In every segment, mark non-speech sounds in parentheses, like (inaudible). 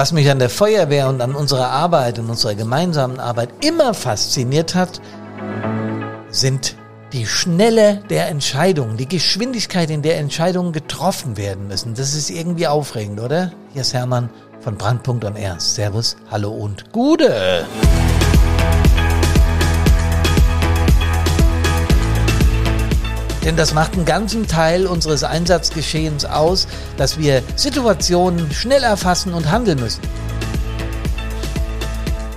Was mich an der Feuerwehr und an unserer Arbeit und unserer gemeinsamen Arbeit immer fasziniert hat, sind die Schnelle der Entscheidungen, die Geschwindigkeit, in der Entscheidungen getroffen werden müssen. Das ist irgendwie aufregend, oder? Hier ist Hermann von Brandpunkt und R. Servus, hallo und Gude! Denn das macht einen ganzen Teil unseres Einsatzgeschehens aus, dass wir Situationen schnell erfassen und handeln müssen.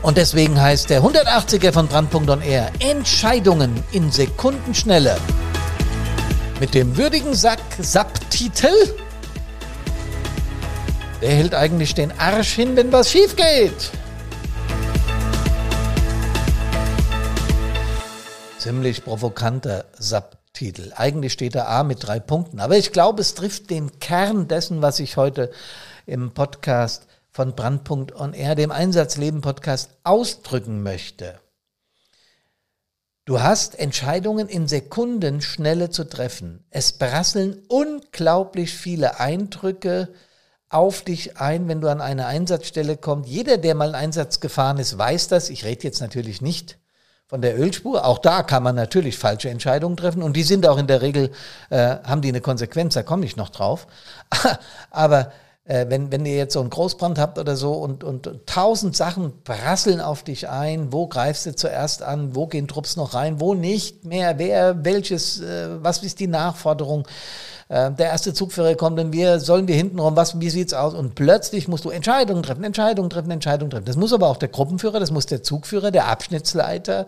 Und deswegen heißt der 180er von Brandpunkt on Air Entscheidungen in Sekundenschnelle. Mit dem würdigen Sack-Sub-Titel Wer hält eigentlich den Arsch hin, wenn was schief geht? Ziemlich provokanter Sub Titel. Eigentlich steht da A mit drei Punkten, aber ich glaube, es trifft den Kern dessen, was ich heute im Podcast von Brandpunkt on Air, dem Einsatzleben Podcast, ausdrücken möchte. Du hast Entscheidungen in Sekundenschnelle zu treffen. Es prasseln unglaublich viele Eindrücke auf dich ein, wenn du an eine Einsatzstelle kommst. Jeder, der mal einen Einsatz gefahren ist, weiß das. Ich rede jetzt natürlich nicht von der Ölspur. Auch da kann man natürlich falsche Entscheidungen treffen und die sind auch in der Regel, äh, haben die eine Konsequenz, da komme ich noch drauf. (laughs) Aber äh, wenn, wenn ihr jetzt so einen Großbrand habt oder so und, und, tausend Sachen prasseln auf dich ein, wo greifst du zuerst an, wo gehen Trupps noch rein, wo nicht mehr, wer, welches, äh, was ist die Nachforderung? Äh, der erste Zugführer kommt und wir sollen wir hintenrum, was, wie sieht's aus? Und plötzlich musst du Entscheidungen treffen, Entscheidungen treffen, Entscheidungen treffen. Das muss aber auch der Gruppenführer, das muss der Zugführer, der Abschnittsleiter,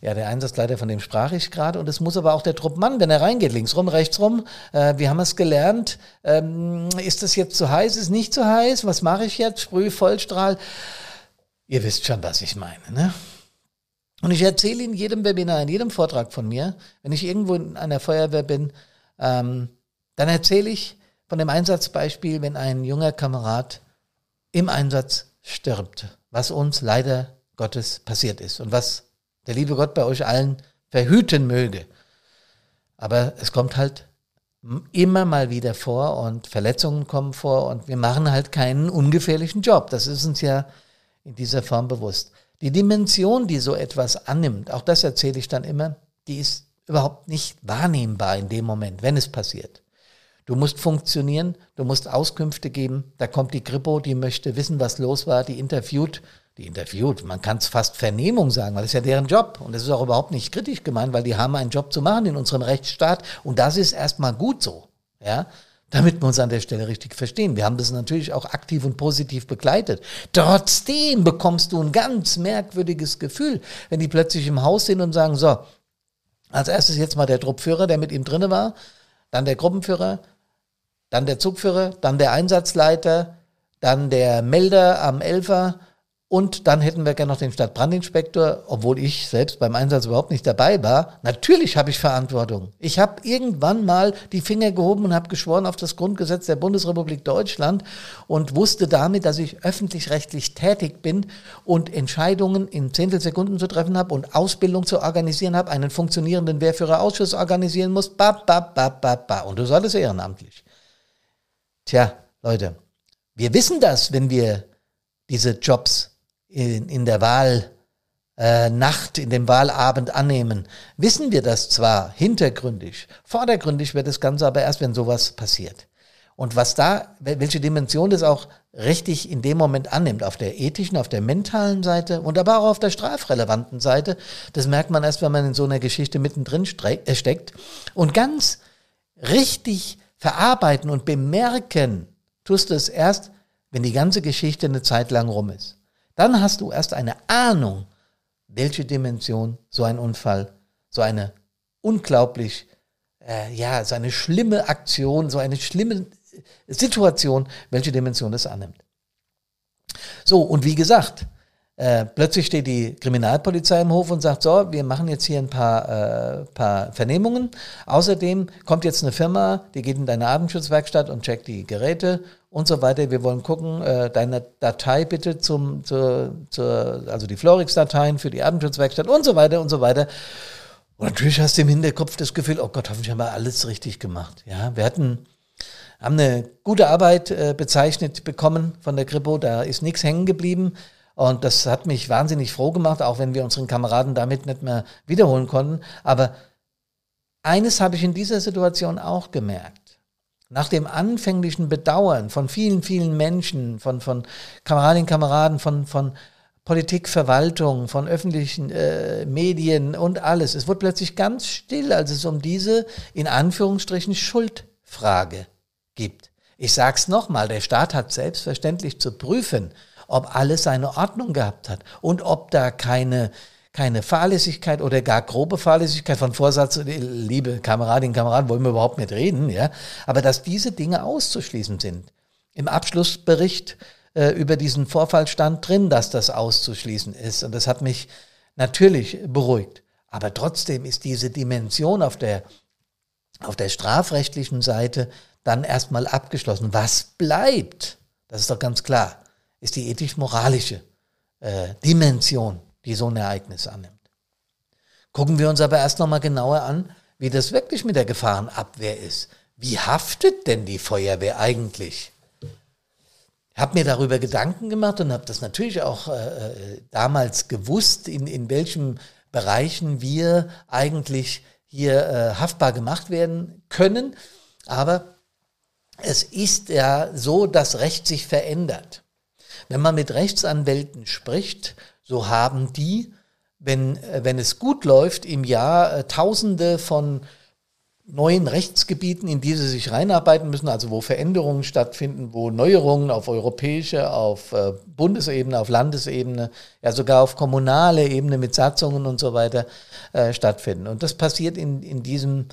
ja, der Einsatzleiter, von dem sprach ich gerade. Und es muss aber auch der Truppmann, wenn er reingeht, links rum, rechts rum. Äh, wir haben es gelernt. Ähm, ist das jetzt zu heiß? Ist nicht zu heiß? Was mache ich jetzt? Sprüh, Vollstrahl. Ihr wisst schon, was ich meine. Ne? Und ich erzähle in jedem Webinar, in jedem Vortrag von mir, wenn ich irgendwo in einer Feuerwehr bin, ähm, dann erzähle ich von dem Einsatzbeispiel, wenn ein junger Kamerad im Einsatz stirbt, was uns leider Gottes passiert ist und was der liebe Gott bei euch allen verhüten möge. Aber es kommt halt immer mal wieder vor und Verletzungen kommen vor und wir machen halt keinen ungefährlichen Job. Das ist uns ja in dieser Form bewusst. Die Dimension, die so etwas annimmt, auch das erzähle ich dann immer, die ist überhaupt nicht wahrnehmbar in dem Moment, wenn es passiert. Du musst funktionieren, du musst Auskünfte geben. Da kommt die Grippo, die möchte wissen, was los war, die interviewt, die interviewt, man kann es fast Vernehmung sagen, weil das ist ja deren Job. Und das ist auch überhaupt nicht kritisch gemeint, weil die haben einen Job zu machen in unserem Rechtsstaat. Und das ist erstmal gut so. Ja, damit wir uns an der Stelle richtig verstehen. Wir haben das natürlich auch aktiv und positiv begleitet. Trotzdem bekommst du ein ganz merkwürdiges Gefühl, wenn die plötzlich im Haus sind und sagen, so, als erstes jetzt mal der Truppführer, der mit ihm drinne war, dann der Gruppenführer, dann der Zugführer, dann der Einsatzleiter, dann der Melder am Elfer und dann hätten wir gerne noch den Stadtbrandinspektor, obwohl ich selbst beim Einsatz überhaupt nicht dabei war. Natürlich habe ich Verantwortung. Ich habe irgendwann mal die Finger gehoben und habe geschworen auf das Grundgesetz der Bundesrepublik Deutschland und wusste damit, dass ich öffentlich-rechtlich tätig bin und Entscheidungen in Zehntelsekunden zu treffen habe und Ausbildung zu organisieren habe, einen funktionierenden Wehrführerausschuss organisieren muss. Ba, ba, ba, ba, ba. Und das alles ehrenamtlich. Tja, Leute, wir wissen das, wenn wir diese Jobs in, in der Wahlnacht, äh, in dem Wahlabend annehmen, wissen wir das zwar hintergründig, vordergründig wird das Ganze aber erst, wenn sowas passiert. Und was da, welche Dimension das auch richtig in dem Moment annimmt, auf der ethischen, auf der mentalen Seite und aber auch auf der strafrelevanten Seite, das merkt man erst, wenn man in so einer Geschichte mittendrin äh, steckt. Und ganz richtig verarbeiten und bemerken tust du es erst, wenn die ganze Geschichte eine Zeit lang rum ist. Dann hast du erst eine Ahnung, welche Dimension so ein Unfall, so eine unglaublich, äh, ja, so eine schlimme Aktion, so eine schlimme Situation, welche Dimension das annimmt. So, und wie gesagt, äh, plötzlich steht die Kriminalpolizei im Hof und sagt, so, wir machen jetzt hier ein paar, äh, paar Vernehmungen. Außerdem kommt jetzt eine Firma, die geht in deine Abendschutzwerkstatt und checkt die Geräte und so weiter. Wir wollen gucken, äh, deine Datei bitte zum, zur, zur, also die Florix-Dateien für die Abendschutzwerkstatt und so weiter und so weiter. Und natürlich hast du im Hinterkopf das Gefühl, oh Gott, hoffentlich haben wir alles richtig gemacht. Ja, wir hatten haben eine gute Arbeit äh, bezeichnet bekommen von der Kripo, da ist nichts hängen geblieben. Und das hat mich wahnsinnig froh gemacht, auch wenn wir unseren Kameraden damit nicht mehr wiederholen konnten. Aber eines habe ich in dieser Situation auch gemerkt. Nach dem anfänglichen Bedauern von vielen, vielen Menschen, von, von Kameradinnen, Kameraden, von, von Politik, Verwaltung, von öffentlichen äh, Medien und alles. Es wurde plötzlich ganz still, als es um diese, in Anführungsstrichen, Schuldfrage gibt. Ich sag's nochmal, der Staat hat selbstverständlich zu prüfen, ob alles seine Ordnung gehabt hat und ob da keine, keine Fahrlässigkeit oder gar grobe Fahrlässigkeit von Vorsatz, liebe Kameradinnen, Kameraden, wollen wir überhaupt nicht reden, ja, aber dass diese Dinge auszuschließen sind. Im Abschlussbericht äh, über diesen Vorfall stand drin, dass das auszuschließen ist und das hat mich natürlich beruhigt. Aber trotzdem ist diese Dimension auf der, auf der strafrechtlichen Seite dann erstmal abgeschlossen. Was bleibt, das ist doch ganz klar, ist die ethisch-moralische äh, Dimension, die so ein Ereignis annimmt. Gucken wir uns aber erst nochmal genauer an, wie das wirklich mit der Gefahrenabwehr ist. Wie haftet denn die Feuerwehr eigentlich? Ich habe mir darüber Gedanken gemacht und habe das natürlich auch äh, äh, damals gewusst, in, in welchen Bereichen wir eigentlich hier äh, haftbar gemacht werden können. Aber es ist ja so, dass Recht sich verändert. Wenn man mit Rechtsanwälten spricht, so haben die, wenn, äh, wenn es gut läuft, im Jahr äh, Tausende von neuen Rechtsgebieten, in die sie sich reinarbeiten müssen, also wo Veränderungen stattfinden, wo Neuerungen auf europäischer, auf äh, Bundesebene, auf Landesebene, ja sogar auf kommunaler Ebene mit Satzungen und so weiter äh, stattfinden. Und das passiert in, in, diesem,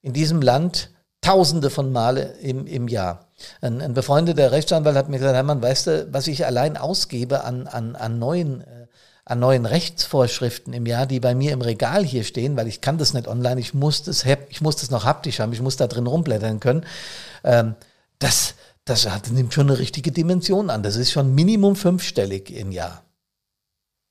in diesem Land Tausende von Male im, im Jahr. Ein, ein befreundeter Rechtsanwalt hat mir gesagt, Hermann, weißt du, was ich allein ausgebe an, an, an neuen äh, an neuen Rechtsvorschriften im Jahr, die bei mir im Regal hier stehen, weil ich kann das nicht online, ich muss das, ich muss das noch haptisch haben, ich muss da drin rumblättern können. Ähm, das, das hat, nimmt schon eine richtige Dimension an. Das ist schon Minimum fünfstellig im Jahr.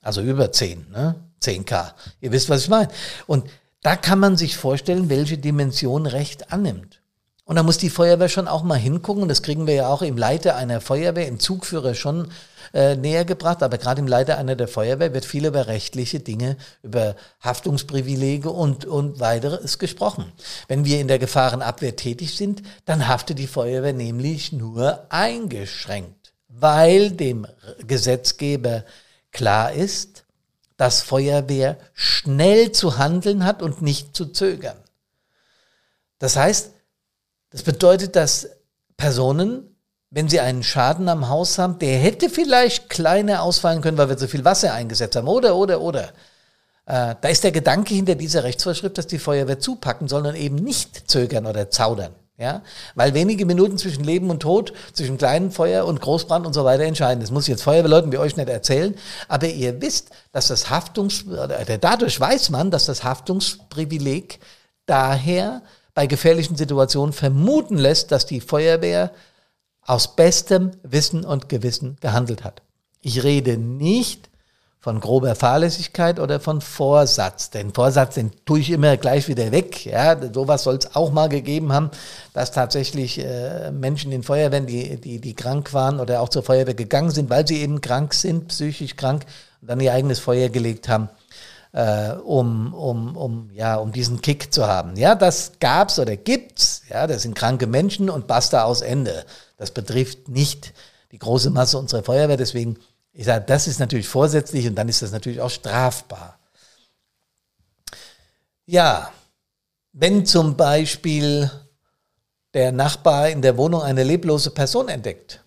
Also über zehn, ne? 10k. Ihr wisst, was ich meine. Und da kann man sich vorstellen, welche Dimension Recht annimmt. Und da muss die Feuerwehr schon auch mal hingucken. Das kriegen wir ja auch im Leiter einer Feuerwehr, im Zugführer schon äh, näher gebracht. Aber gerade im Leiter einer der Feuerwehr wird viel über rechtliche Dinge, über Haftungsprivilege und, und weiteres gesprochen. Wenn wir in der Gefahrenabwehr tätig sind, dann haftet die Feuerwehr nämlich nur eingeschränkt, weil dem Gesetzgeber klar ist, dass Feuerwehr schnell zu handeln hat und nicht zu zögern. Das heißt, das bedeutet, dass Personen, wenn sie einen Schaden am Haus haben, der hätte vielleicht kleiner ausfallen können, weil wir zu viel Wasser eingesetzt haben, oder, oder, oder. Äh, da ist der Gedanke hinter dieser Rechtsvorschrift, dass die Feuerwehr zupacken soll und eben nicht zögern oder zaudern. Ja, weil wenige Minuten zwischen Leben und Tod, zwischen kleinem Feuer und Großbrand und so weiter entscheiden. Das muss ich jetzt Feuerwehrleuten wie euch nicht erzählen. Aber ihr wisst, dass das Haftungs, oder dadurch weiß man, dass das Haftungsprivileg daher bei gefährlichen Situationen vermuten lässt, dass die Feuerwehr aus bestem Wissen und Gewissen gehandelt hat. Ich rede nicht von grober Fahrlässigkeit oder von Vorsatz. Den Vorsatz, den tue ich immer gleich wieder weg. Ja, sowas soll es auch mal gegeben haben, dass tatsächlich äh, Menschen in Feuerwehren, die, die, die krank waren oder auch zur Feuerwehr gegangen sind, weil sie eben krank sind, psychisch krank, und dann ihr eigenes Feuer gelegt haben äh, um, um, um, ja, um diesen Kick zu haben. Ja, das gab's oder gibt's. Ja, das sind kranke Menschen und basta aus Ende. Das betrifft nicht die große Masse unserer Feuerwehr. Deswegen, ich sage, das ist natürlich vorsätzlich und dann ist das natürlich auch strafbar. Ja, wenn zum Beispiel der Nachbar in der Wohnung eine leblose Person entdeckt,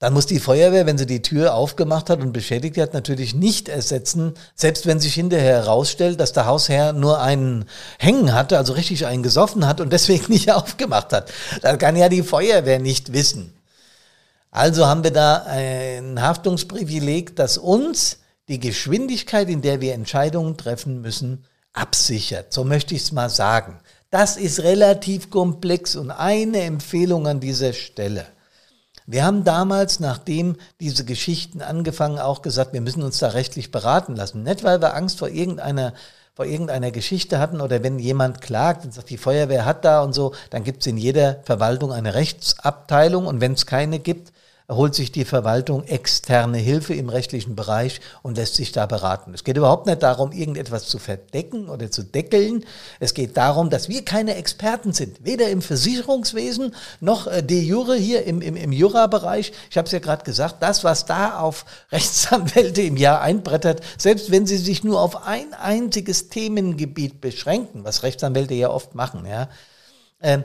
dann muss die Feuerwehr, wenn sie die Tür aufgemacht hat und beschädigt hat, natürlich nicht ersetzen, selbst wenn sich hinterher herausstellt, dass der Hausherr nur einen Hängen hatte, also richtig einen gesoffen hat und deswegen (laughs) nicht aufgemacht hat. Das kann ja die Feuerwehr nicht wissen. Also haben wir da ein Haftungsprivileg, das uns die Geschwindigkeit, in der wir Entscheidungen treffen müssen, absichert. So möchte ich es mal sagen. Das ist relativ komplex und eine Empfehlung an dieser Stelle. Wir haben damals, nachdem diese Geschichten angefangen, auch gesagt, wir müssen uns da rechtlich beraten lassen. Nicht, weil wir Angst vor irgendeiner vor irgendeiner Geschichte hatten oder wenn jemand klagt und sagt, die Feuerwehr hat da und so, dann gibt es in jeder Verwaltung eine Rechtsabteilung und wenn es keine gibt, holt sich die Verwaltung externe Hilfe im rechtlichen Bereich und lässt sich da beraten. Es geht überhaupt nicht darum, irgendetwas zu verdecken oder zu deckeln. Es geht darum, dass wir keine Experten sind, weder im Versicherungswesen noch äh, de jure hier im, im, im Jura-Bereich. Ich habe es ja gerade gesagt, das, was da auf (laughs) Rechtsanwälte im Jahr einbrettert, selbst wenn sie sich nur auf ein einziges Themengebiet beschränken, was Rechtsanwälte ja oft machen, ja, äh,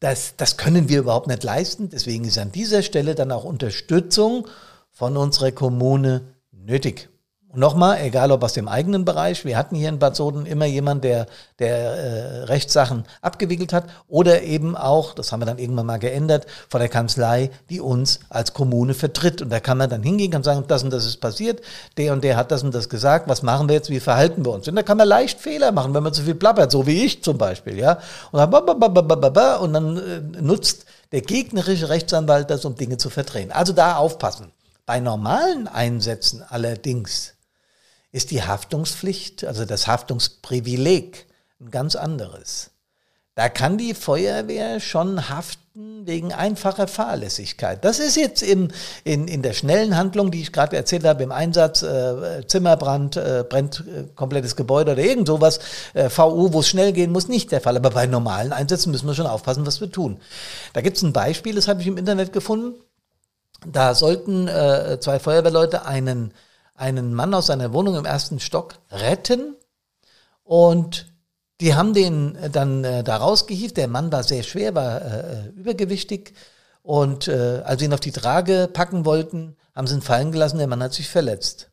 das, das können wir überhaupt nicht leisten. Deswegen ist an dieser Stelle dann auch Unterstützung von unserer Kommune nötig. Nochmal, egal ob aus dem eigenen Bereich, wir hatten hier in Bad Soden immer jemand, der, der äh, Rechtssachen abgewickelt hat oder eben auch, das haben wir dann irgendwann mal geändert, von der Kanzlei, die uns als Kommune vertritt. Und da kann man dann hingehen und sagen, das und das ist passiert, der und der hat das und das gesagt, was machen wir jetzt, wie verhalten wir uns? Und da kann man leicht Fehler machen, wenn man zu viel plappert, so wie ich zum Beispiel, ja. Und dann, und dann äh, nutzt der gegnerische Rechtsanwalt das, um Dinge zu verdrehen. Also da aufpassen. Bei normalen Einsätzen allerdings ist die Haftungspflicht, also das Haftungsprivileg, ein ganz anderes. Da kann die Feuerwehr schon haften wegen einfacher Fahrlässigkeit. Das ist jetzt in, in, in der schnellen Handlung, die ich gerade erzählt habe, im Einsatz, äh, Zimmerbrand, äh, brennt äh, komplettes Gebäude oder irgend sowas, äh, VU, wo es schnell gehen muss, nicht der Fall. Aber bei normalen Einsätzen müssen wir schon aufpassen, was wir tun. Da gibt es ein Beispiel, das habe ich im Internet gefunden. Da sollten äh, zwei Feuerwehrleute einen einen Mann aus seiner Wohnung im ersten Stock retten und die haben den dann äh, da rausgehievt. Der Mann war sehr schwer, war äh, übergewichtig und äh, als sie ihn auf die Trage packen wollten, haben sie ihn fallen gelassen. Der Mann hat sich verletzt.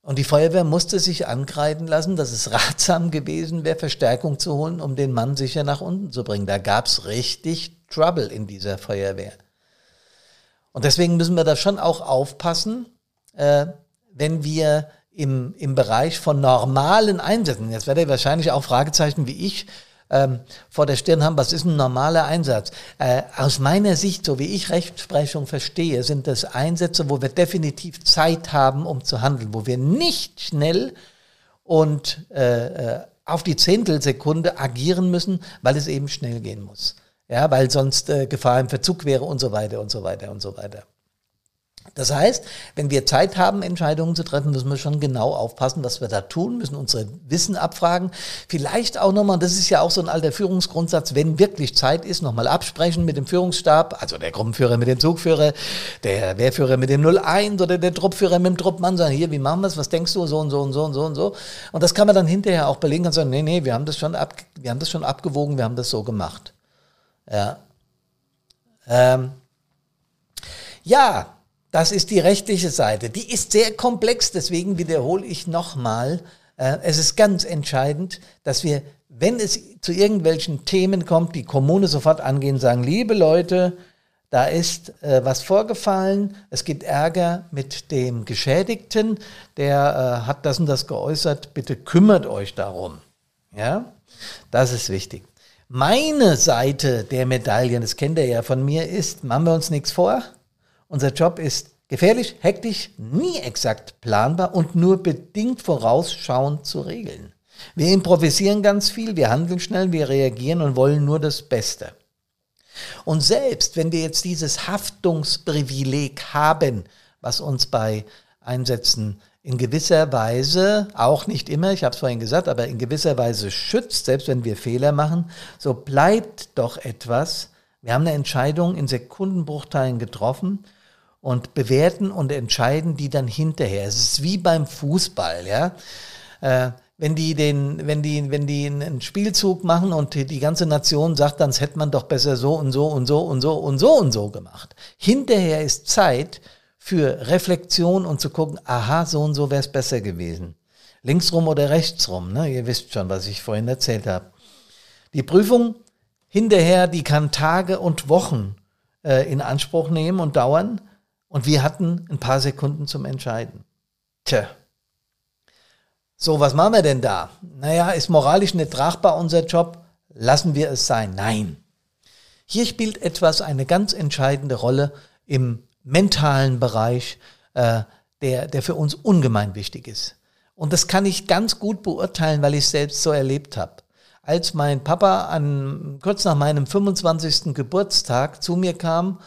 Und die Feuerwehr musste sich angreifen lassen, dass es (laughs) ratsam gewesen wäre, Verstärkung zu holen, um den Mann sicher nach unten zu bringen. Da gab es richtig Trouble in dieser Feuerwehr. Und deswegen müssen wir da schon auch aufpassen, äh, wenn wir im, im Bereich von normalen Einsätzen, jetzt werdet ihr wahrscheinlich auch Fragezeichen wie ich ähm, vor der Stirn haben, was ist ein normaler Einsatz? Äh, aus meiner Sicht, so wie ich Rechtsprechung verstehe, sind das Einsätze, wo wir definitiv Zeit haben, um zu handeln, wo wir nicht schnell und äh, äh auf die Zehntelsekunde agieren müssen, weil es eben schnell gehen muss. Ja, weil sonst äh, Gefahr im Verzug wäre und so weiter und so weiter und so weiter. Das heißt, wenn wir Zeit haben, Entscheidungen zu treffen, müssen wir schon genau aufpassen, was wir da tun, müssen unser Wissen abfragen. Vielleicht auch nochmal, das ist ja auch so ein alter Führungsgrundsatz, wenn wirklich Zeit ist, nochmal absprechen mit dem Führungsstab, also der Gruppenführer mit dem Zugführer, der Wehrführer mit dem 01 oder der Truppführer mit dem Truppmann, sagen, hier, wie machen wir es, was denkst du, so und so und so und so und so. Und das kann man dann hinterher auch belegen und sagen, nee, nee, wir haben das schon, ab, wir haben das schon abgewogen, wir haben das so gemacht. Ja. Ähm. Ja, das ist die rechtliche Seite. Die ist sehr komplex, deswegen wiederhole ich nochmal, äh, es ist ganz entscheidend, dass wir, wenn es zu irgendwelchen Themen kommt, die Kommune sofort angehen, sagen, liebe Leute, da ist äh, was vorgefallen, es gibt Ärger mit dem Geschädigten, der äh, hat das und das geäußert, bitte kümmert euch darum. Ja, das ist wichtig. Meine Seite der Medaillen, das kennt ihr ja von mir, ist, machen wir uns nichts vor, unser Job ist gefährlich, hektisch, nie exakt planbar und nur bedingt vorausschauend zu regeln. Wir improvisieren ganz viel, wir handeln schnell, wir reagieren und wollen nur das Beste. Und selbst wenn wir jetzt dieses Haftungsprivileg haben, was uns bei Einsätzen in gewisser Weise, auch nicht immer, ich habe es vorhin gesagt, aber in gewisser Weise schützt, selbst wenn wir Fehler machen, so bleibt doch etwas. Wir haben eine Entscheidung in Sekundenbruchteilen getroffen und bewerten und entscheiden die dann hinterher. Es ist wie beim Fußball, ja. Äh, wenn die den, wenn die, wenn die einen Spielzug machen und die ganze Nation sagt, dann hätte man doch besser so und so und so und so und so und so gemacht. Hinterher ist Zeit für Reflexion und zu gucken, aha, so und so wäre es besser gewesen. Linksrum oder rechtsrum, ne? Ihr wisst schon, was ich vorhin erzählt habe. Die Prüfung hinterher, die kann Tage und Wochen äh, in Anspruch nehmen und dauern. Und wir hatten ein paar Sekunden zum Entscheiden. Tja. So, was machen wir denn da? Naja, ist moralisch nicht tragbar unser Job? Lassen wir es sein. Nein. Hier spielt etwas eine ganz entscheidende Rolle im mentalen Bereich, äh, der, der für uns ungemein wichtig ist. Und das kann ich ganz gut beurteilen, weil ich es selbst so erlebt habe. Als mein Papa an, kurz nach meinem 25. Geburtstag zu mir kam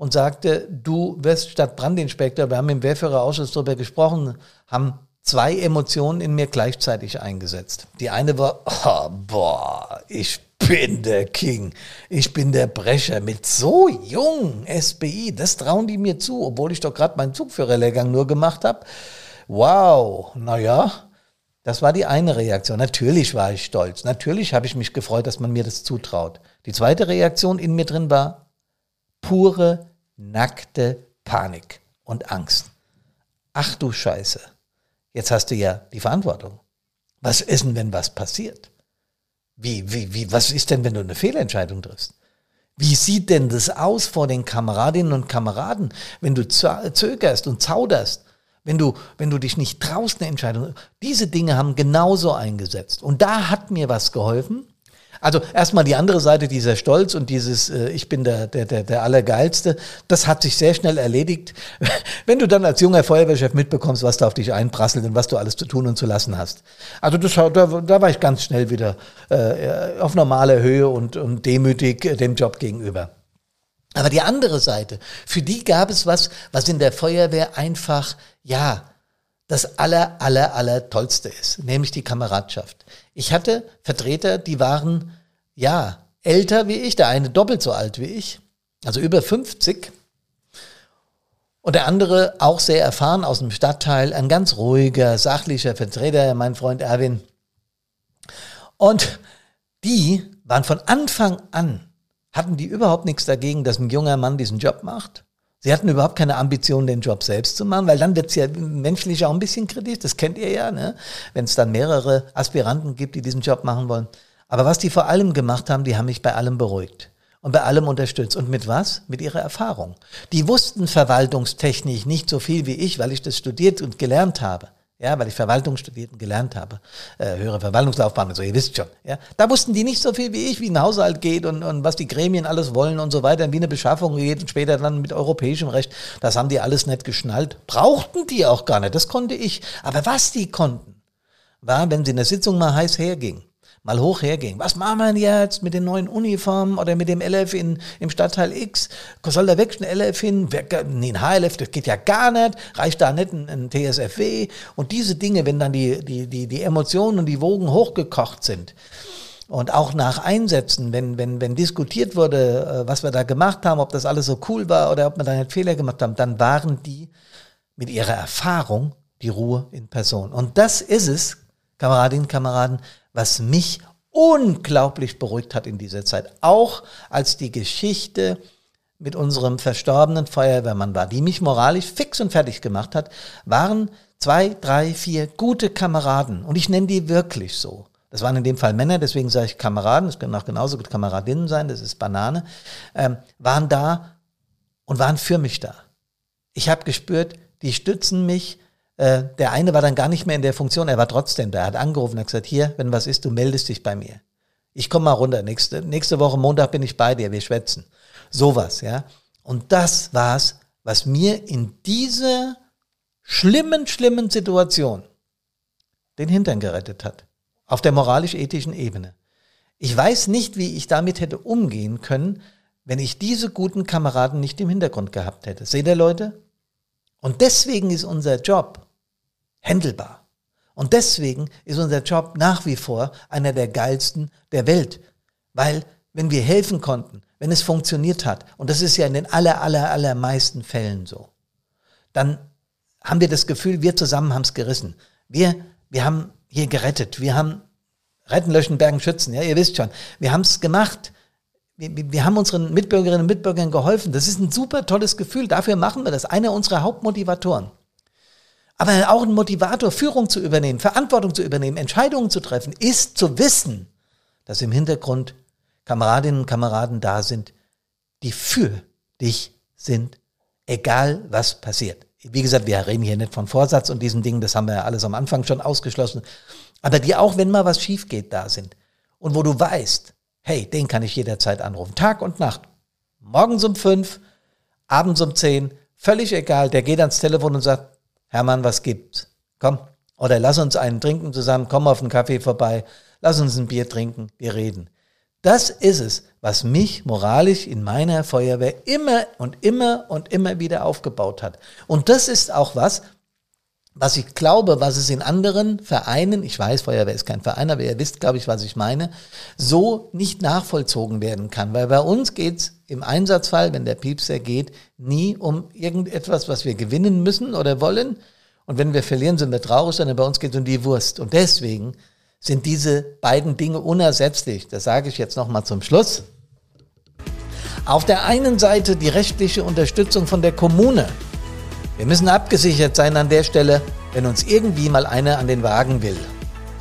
und sagte, du wirst Stadtbrandinspektor, wir haben im Wehrführerausschuss darüber gesprochen, haben zwei Emotionen in mir gleichzeitig eingesetzt. Die eine war, oh, (laughs) boah, ich bin der King, ich bin der Brecher mit so jung SBI, das trauen die mir zu, obwohl ich doch gerade meinen Zugführerlehrgang nur gemacht habe. Wow, naja, das war die eine Reaktion. Natürlich war ich stolz, natürlich habe ich mich gefreut, dass man mir das zutraut. Die zweite Reaktion in mir drin war pure, nackte Panik und Angst. Ach du Scheiße, jetzt hast du ja die Verantwortung. Was ist denn, wenn was passiert? Wie, wie, wie, was ist denn, wenn du eine Fehlentscheidung triffst? Wie sieht denn das aus vor den Kameradinnen und Kameraden, wenn du zögerst und zauderst? Wenn du, wenn du dich nicht traust, eine Entscheidung. Diese Dinge haben genauso eingesetzt. Und da hat mir was geholfen. Also erstmal die andere Seite, dieser Stolz und dieses äh, Ich bin der, der, der, der Allergeilste, das hat sich sehr schnell erledigt, (laughs) wenn du dann als junger Feuerwehrchef mitbekommst, was da auf dich einprasselt und was du alles zu tun und zu lassen hast. Also das, da, da war ich ganz schnell wieder äh, auf normaler Höhe und, und demütig äh, dem Job gegenüber. Aber die andere Seite, für die gab es was, was in der Feuerwehr einfach, ja, das aller, aller, aller Tollste ist, nämlich die Kameradschaft. Ich hatte Vertreter, die waren, ja, älter wie ich, der eine doppelt so alt wie ich, also über 50. Und der andere auch sehr erfahren aus dem Stadtteil, ein ganz ruhiger, sachlicher Vertreter, mein Freund Erwin. Und die waren von Anfang an, hatten die überhaupt nichts dagegen, dass ein junger Mann diesen Job macht. Sie hatten überhaupt keine Ambition, den Job selbst zu machen, weil dann wird es ja menschlich auch ein bisschen kritisch, das kennt ihr ja, ne? wenn es dann mehrere Aspiranten gibt, die diesen Job machen wollen. Aber was die vor allem gemacht haben, die haben mich bei allem beruhigt und bei allem unterstützt. Und mit was? Mit ihrer Erfahrung. Die wussten verwaltungstechnisch nicht so viel wie ich, weil ich das studiert und gelernt habe ja, weil ich Verwaltung studiert und gelernt habe, äh, höhere Verwaltungslaufbahn und so, ihr wisst schon, ja. Da wussten die nicht so viel wie ich, wie ein Haushalt geht und, und was die Gremien alles wollen und so weiter, wie eine Beschaffung geht und später dann mit europäischem Recht, das haben die alles nicht geschnallt. Brauchten die auch gar nicht, das konnte ich. Aber was die konnten, war, wenn sie in der Sitzung mal heiß herging, mal hoch hergehen. Was machen wir jetzt mit den neuen Uniformen oder mit dem LF in, im Stadtteil X? Soll da weg ein LF hin? Nee, ein HLF, das geht ja gar nicht. Reicht da nicht ein, ein TSFW? Und diese Dinge, wenn dann die, die, die, die Emotionen und die Wogen hochgekocht sind, und auch nach Einsätzen, wenn, wenn, wenn diskutiert wurde, äh, was wir da gemacht haben, ob das alles so cool war oder ob wir da nicht Fehler gemacht haben, dann waren die mit ihrer Erfahrung die Ruhe in Person. Und das ist es, Kameradinnen Kameraden, was mich unglaublich beruhigt hat in dieser Zeit. Auch als die Geschichte mit unserem verstorbenen Feuerwehrmann war, die mich moralisch fix und fertig gemacht hat, waren zwei, drei, vier gute Kameraden. Und ich nenne die wirklich so. Das waren in dem Fall Männer, deswegen sage ich Kameraden, es können auch genauso gut Kameradinnen sein, das ist Banane, ähm, waren da und waren für mich da. Ich habe gespürt, die stützen mich, äh, der eine war dann gar nicht mehr in der Funktion, er war trotzdem da. Er hat angerufen und hat gesagt, hier, wenn was ist, du meldest dich bei mir. Ich komme mal runter, nächste, nächste Woche Montag bin ich bei dir, wir schwätzen. Sowas, ja. Und das war's, was mir in dieser schlimmen, schlimmen Situation den Hintern gerettet hat. Auf der moralisch-ethischen Ebene. Ich weiß nicht, wie ich damit hätte umgehen können, wenn ich diese guten Kameraden nicht im Hintergrund gehabt hätte. Seht ihr, Leute? Und deswegen ist unser Job händelbar. Und deswegen ist unser Job nach wie vor einer der geilsten der Welt. Weil, wenn wir helfen konnten, wenn es funktioniert hat, und das ist ja in den aller, aller, allermeisten Fällen so, dann haben wir das Gefühl, wir zusammen haben es gerissen. Wir, wir haben hier gerettet. Wir haben retten, löschen, bergen, schützen. Ja, ihr wisst schon. Wir haben es gemacht. Wir, wir haben unseren Mitbürgerinnen und Mitbürgern geholfen. Das ist ein super tolles Gefühl. Dafür machen wir das. Einer unserer Hauptmotivatoren aber auch ein Motivator, Führung zu übernehmen, Verantwortung zu übernehmen, Entscheidungen zu treffen, ist zu wissen, dass im Hintergrund Kameradinnen und Kameraden da sind, die für dich sind, egal was passiert. Wie gesagt, wir reden hier nicht von Vorsatz und diesen Dingen, das haben wir ja alles am Anfang schon ausgeschlossen, aber die auch, wenn mal was schief geht, da sind. Und wo du weißt, hey, den kann ich jederzeit anrufen, Tag und Nacht. Morgens um fünf, abends um zehn, völlig egal, der geht ans Telefon und sagt, Hermann, was gibt's? Komm. Oder lass uns einen trinken zusammen, komm auf einen Kaffee vorbei, lass uns ein Bier trinken, wir reden. Das ist es, was mich moralisch in meiner Feuerwehr immer und immer und immer wieder aufgebaut hat. Und das ist auch was, was ich glaube, was es in anderen Vereinen, ich weiß, Feuerwehr ist kein Verein, aber ihr wisst, glaube ich, was ich meine, so nicht nachvollzogen werden kann. Weil bei uns geht's im Einsatzfall, wenn der Piepser geht, nie um irgendetwas, was wir gewinnen müssen oder wollen. Und wenn wir verlieren, sind wir traurig, sondern bei uns geht es um die Wurst. Und deswegen sind diese beiden Dinge unersetzlich. Das sage ich jetzt nochmal zum Schluss. Auf der einen Seite die rechtliche Unterstützung von der Kommune wir müssen abgesichert sein an der Stelle, wenn uns irgendwie mal einer an den Wagen will.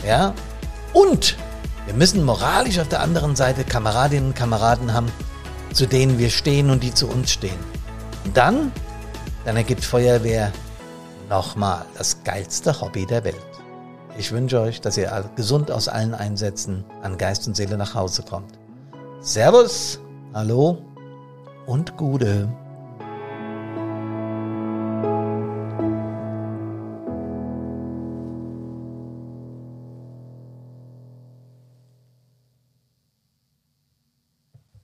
Ja? Und wir müssen moralisch auf der anderen Seite Kameradinnen und Kameraden haben, zu denen wir stehen und die zu uns stehen. Und dann, dann ergibt Feuerwehr nochmal das geilste Hobby der Welt. Ich wünsche euch, dass ihr gesund aus allen Einsätzen an Geist und Seele nach Hause kommt. Servus, hallo und Gude.